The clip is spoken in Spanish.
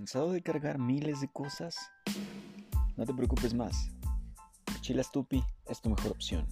¿Cansado de cargar miles de cosas? No te preocupes más. Mochila Stupi es tu mejor opción.